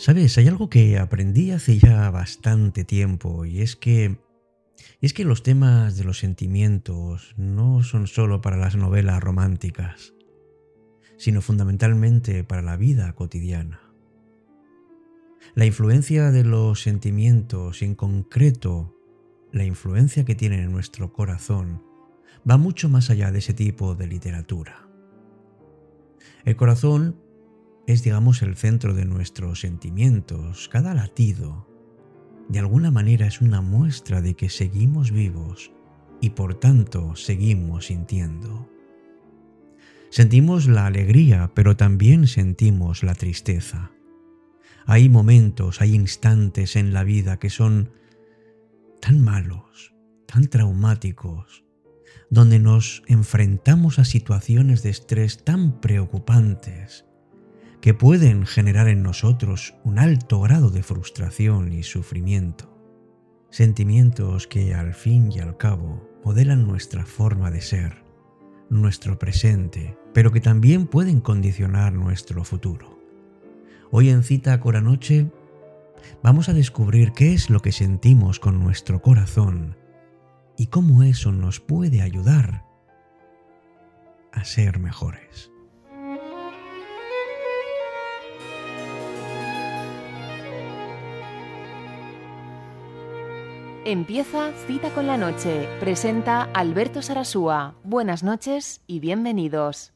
Sabes, hay algo que aprendí hace ya bastante tiempo y es que es que los temas de los sentimientos no son solo para las novelas románticas, sino fundamentalmente para la vida cotidiana. La influencia de los sentimientos y en concreto la influencia que tienen en nuestro corazón va mucho más allá de ese tipo de literatura. El corazón es, digamos, el centro de nuestros sentimientos. Cada latido, de alguna manera, es una muestra de que seguimos vivos y por tanto seguimos sintiendo. Sentimos la alegría, pero también sentimos la tristeza. Hay momentos, hay instantes en la vida que son tan malos, tan traumáticos, donde nos enfrentamos a situaciones de estrés tan preocupantes que pueden generar en nosotros un alto grado de frustración y sufrimiento. Sentimientos que al fin y al cabo modelan nuestra forma de ser, nuestro presente, pero que también pueden condicionar nuestro futuro. Hoy en Cita Coranoche vamos a descubrir qué es lo que sentimos con nuestro corazón y cómo eso nos puede ayudar a ser mejores. Empieza Cita con la Noche. Presenta Alberto Sarasúa. Buenas noches y bienvenidos.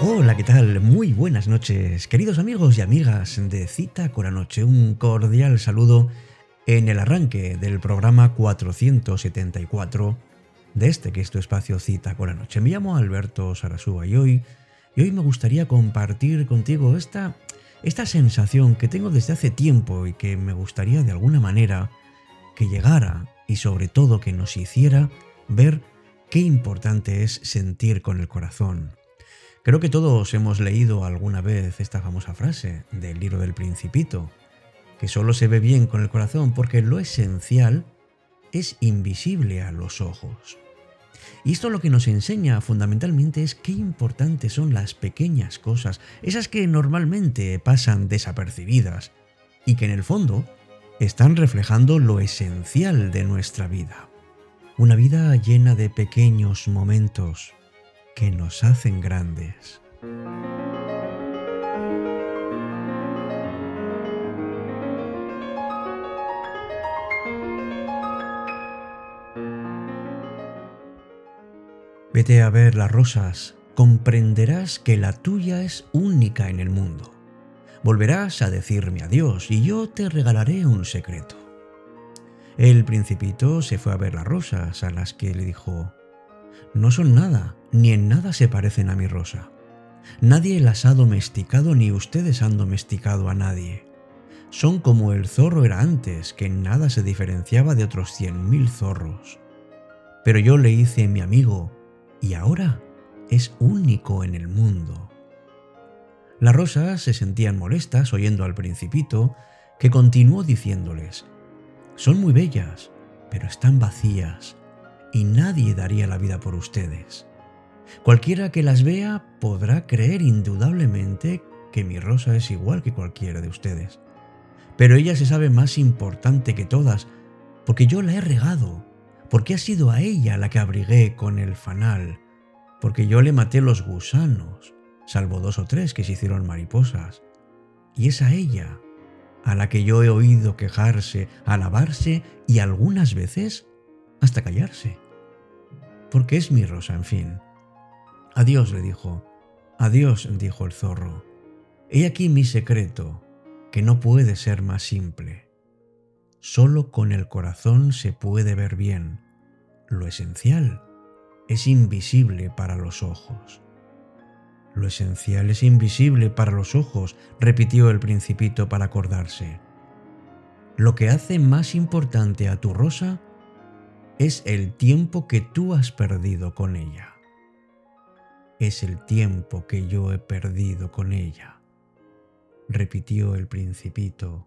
Hola, ¿qué tal? Muy buenas noches, queridos amigos y amigas de Cita con la Noche. Un cordial saludo en el arranque del programa 474 de este que es tu espacio Cita con la Noche. Me llamo Alberto Sarasúa y hoy, y hoy me gustaría compartir contigo esta esta sensación que tengo desde hace tiempo y que me gustaría de alguna manera que llegara y sobre todo que nos hiciera ver qué importante es sentir con el corazón. Creo que todos hemos leído alguna vez esta famosa frase del libro del principito, que solo se ve bien con el corazón porque lo esencial es invisible a los ojos. Y esto lo que nos enseña fundamentalmente es qué importantes son las pequeñas cosas, esas que normalmente pasan desapercibidas y que en el fondo están reflejando lo esencial de nuestra vida. Una vida llena de pequeños momentos que nos hacen grandes. Vete a ver las rosas, comprenderás que la tuya es única en el mundo. Volverás a decirme adiós y yo te regalaré un secreto. El principito se fue a ver las rosas, a las que le dijo, No son nada, ni en nada se parecen a mi rosa. Nadie las ha domesticado ni ustedes han domesticado a nadie. Son como el zorro era antes, que en nada se diferenciaba de otros cien mil zorros. Pero yo le hice mi amigo, y ahora es único en el mundo. Las rosas se sentían molestas oyendo al principito, que continuó diciéndoles, Son muy bellas, pero están vacías, y nadie daría la vida por ustedes. Cualquiera que las vea podrá creer indudablemente que mi rosa es igual que cualquiera de ustedes. Pero ella se sabe más importante que todas, porque yo la he regado, porque ha sido a ella la que abrigué con el fanal, porque yo le maté los gusanos, salvo dos o tres que se hicieron mariposas, y es a ella a la que yo he oído quejarse, alabarse y algunas veces hasta callarse. Porque es mi rosa, en fin. Adiós, le dijo. Adiós, dijo el zorro. He aquí mi secreto, que no puede ser más simple. Solo con el corazón se puede ver bien. Lo esencial es invisible para los ojos. Lo esencial es invisible para los ojos, repitió el principito para acordarse. Lo que hace más importante a tu rosa es el tiempo que tú has perdido con ella. Es el tiempo que yo he perdido con ella, repitió el principito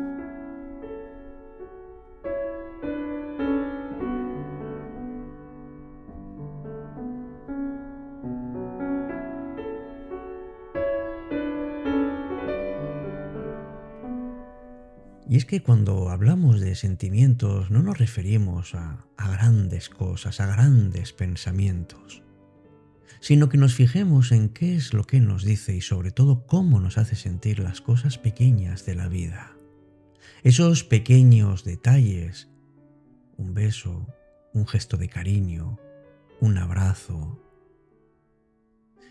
Que cuando hablamos de sentimientos no nos referimos a, grandes cosas, a grandes pensamientos, sino que nos fijemos en qué es lo que nos dice y sobre todo cómo nos hace sentir las cosas pequeñas de la vida. Esos pequeños detalles, un beso, un gesto de cariño, un abrazo,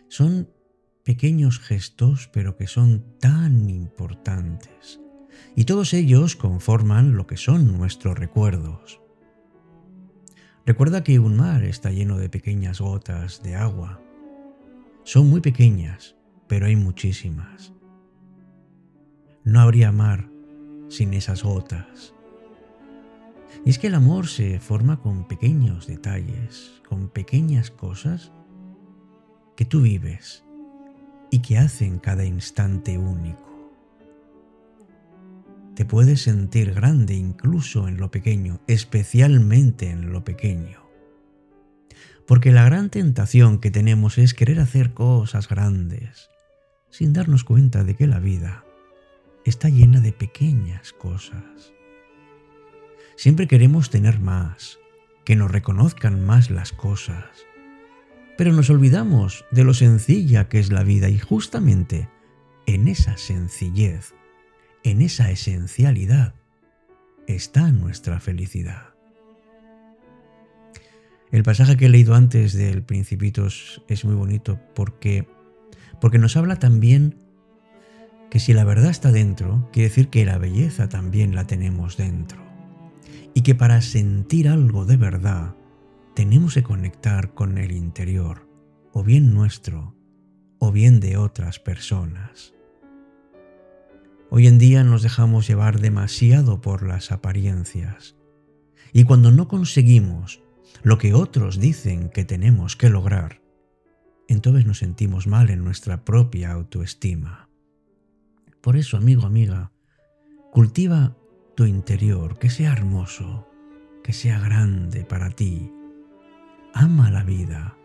son pequeños gestos pero que son tan importantes y todos ellos conforman lo que son nuestros recuerdos. Recuerda que un mar está lleno de pequeñas gotas de agua. Son muy pequeñas, pero hay muchísimas. No habría mar sin esas gotas. Y es que el amor se forma con pequeños detalles, con pequeñas cosas que tú vives y que hacen cada instante único. Te puedes sentir grande incluso en lo pequeño, especialmente en lo pequeño. Porque la gran tentación que tenemos es querer hacer cosas grandes, sin darnos cuenta de que la vida está llena de pequeñas cosas. Siempre queremos tener más, que nos reconozcan más las cosas, pero nos olvidamos de lo sencilla que es la vida y justamente en esa sencillez en esa esencialidad está nuestra felicidad. El pasaje que he leído antes del Principito es muy bonito porque, porque nos habla también que si la verdad está dentro, quiere decir que la belleza también la tenemos dentro. Y que para sentir algo de verdad, tenemos que conectar con el interior, o bien nuestro, o bien de otras personas. Hoy en día nos dejamos llevar demasiado por las apariencias. Y cuando no conseguimos lo que otros dicen que tenemos que lograr, entonces nos sentimos mal en nuestra propia autoestima. Por eso, amigo, amiga, cultiva tu interior, que sea hermoso, que sea grande para ti. Ama la vida.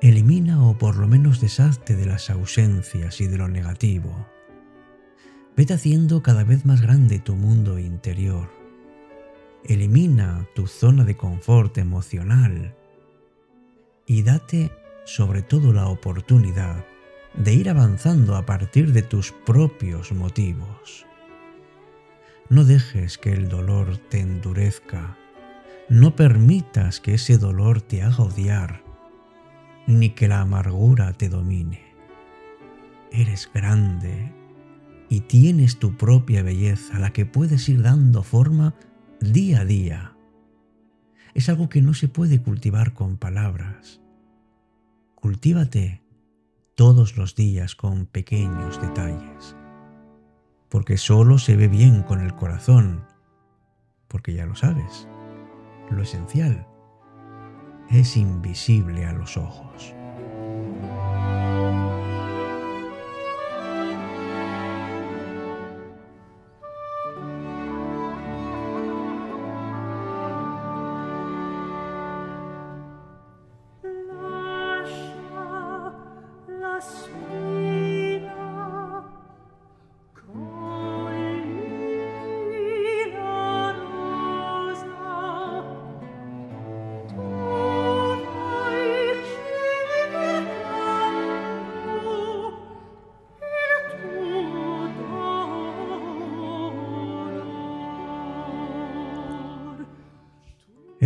Elimina o por lo menos deshazte de las ausencias y de lo negativo. Vete haciendo cada vez más grande tu mundo interior. Elimina tu zona de confort emocional y date sobre todo la oportunidad de ir avanzando a partir de tus propios motivos. No dejes que el dolor te endurezca, no permitas que ese dolor te haga odiar, ni que la amargura te domine. Eres grande, y tienes tu propia belleza, a la que puedes ir dando forma día a día. Es algo que no se puede cultivar con palabras. Cultívate todos los días con pequeños detalles, porque solo se ve bien con el corazón, porque ya lo sabes, lo esencial es invisible a los ojos.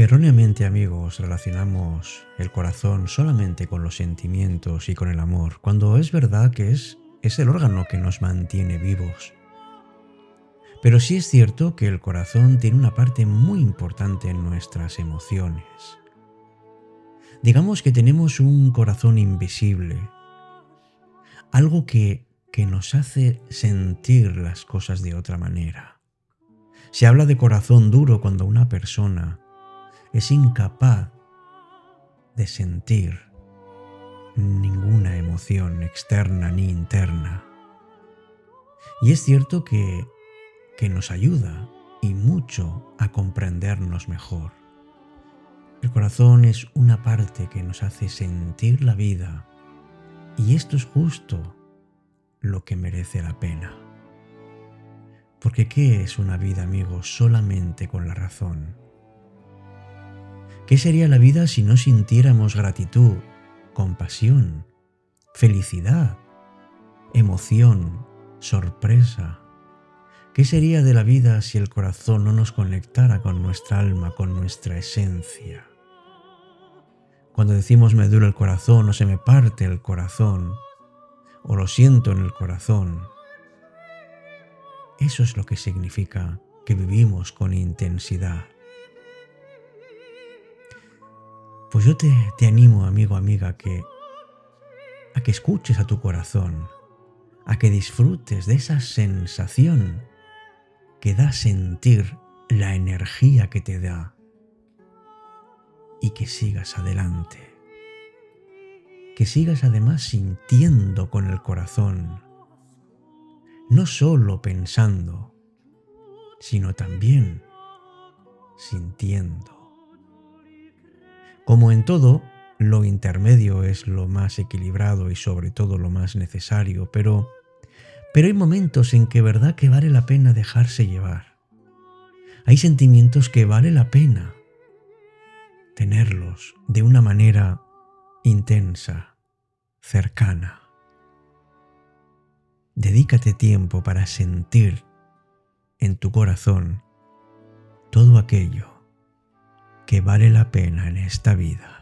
Erróneamente amigos relacionamos el corazón solamente con los sentimientos y con el amor, cuando es verdad que es, es el órgano que nos mantiene vivos. Pero sí es cierto que el corazón tiene una parte muy importante en nuestras emociones. Digamos que tenemos un corazón invisible, algo que, que nos hace sentir las cosas de otra manera. Se habla de corazón duro cuando una persona es incapaz de sentir ninguna emoción externa ni interna. Y es cierto que, que nos ayuda y mucho a comprendernos mejor. El corazón es una parte que nos hace sentir la vida y esto es justo lo que merece la pena. Porque ¿qué es una vida, amigos, solamente con la razón? ¿Qué sería la vida si no sintiéramos gratitud, compasión, felicidad, emoción, sorpresa? ¿Qué sería de la vida si el corazón no nos conectara con nuestra alma, con nuestra esencia? Cuando decimos me duele el corazón o se me parte el corazón o lo siento en el corazón, eso es lo que significa que vivimos con intensidad. Pues yo te, te animo, amigo, amiga, que a que escuches a tu corazón, a que disfrutes de esa sensación que da sentir la energía que te da y que sigas adelante. Que sigas además sintiendo con el corazón, no solo pensando, sino también sintiendo. Como en todo, lo intermedio es lo más equilibrado y sobre todo lo más necesario, pero, pero hay momentos en que verdad que vale la pena dejarse llevar. Hay sentimientos que vale la pena tenerlos de una manera intensa, cercana. Dedícate tiempo para sentir en tu corazón todo aquello que vale la pena en esta vida.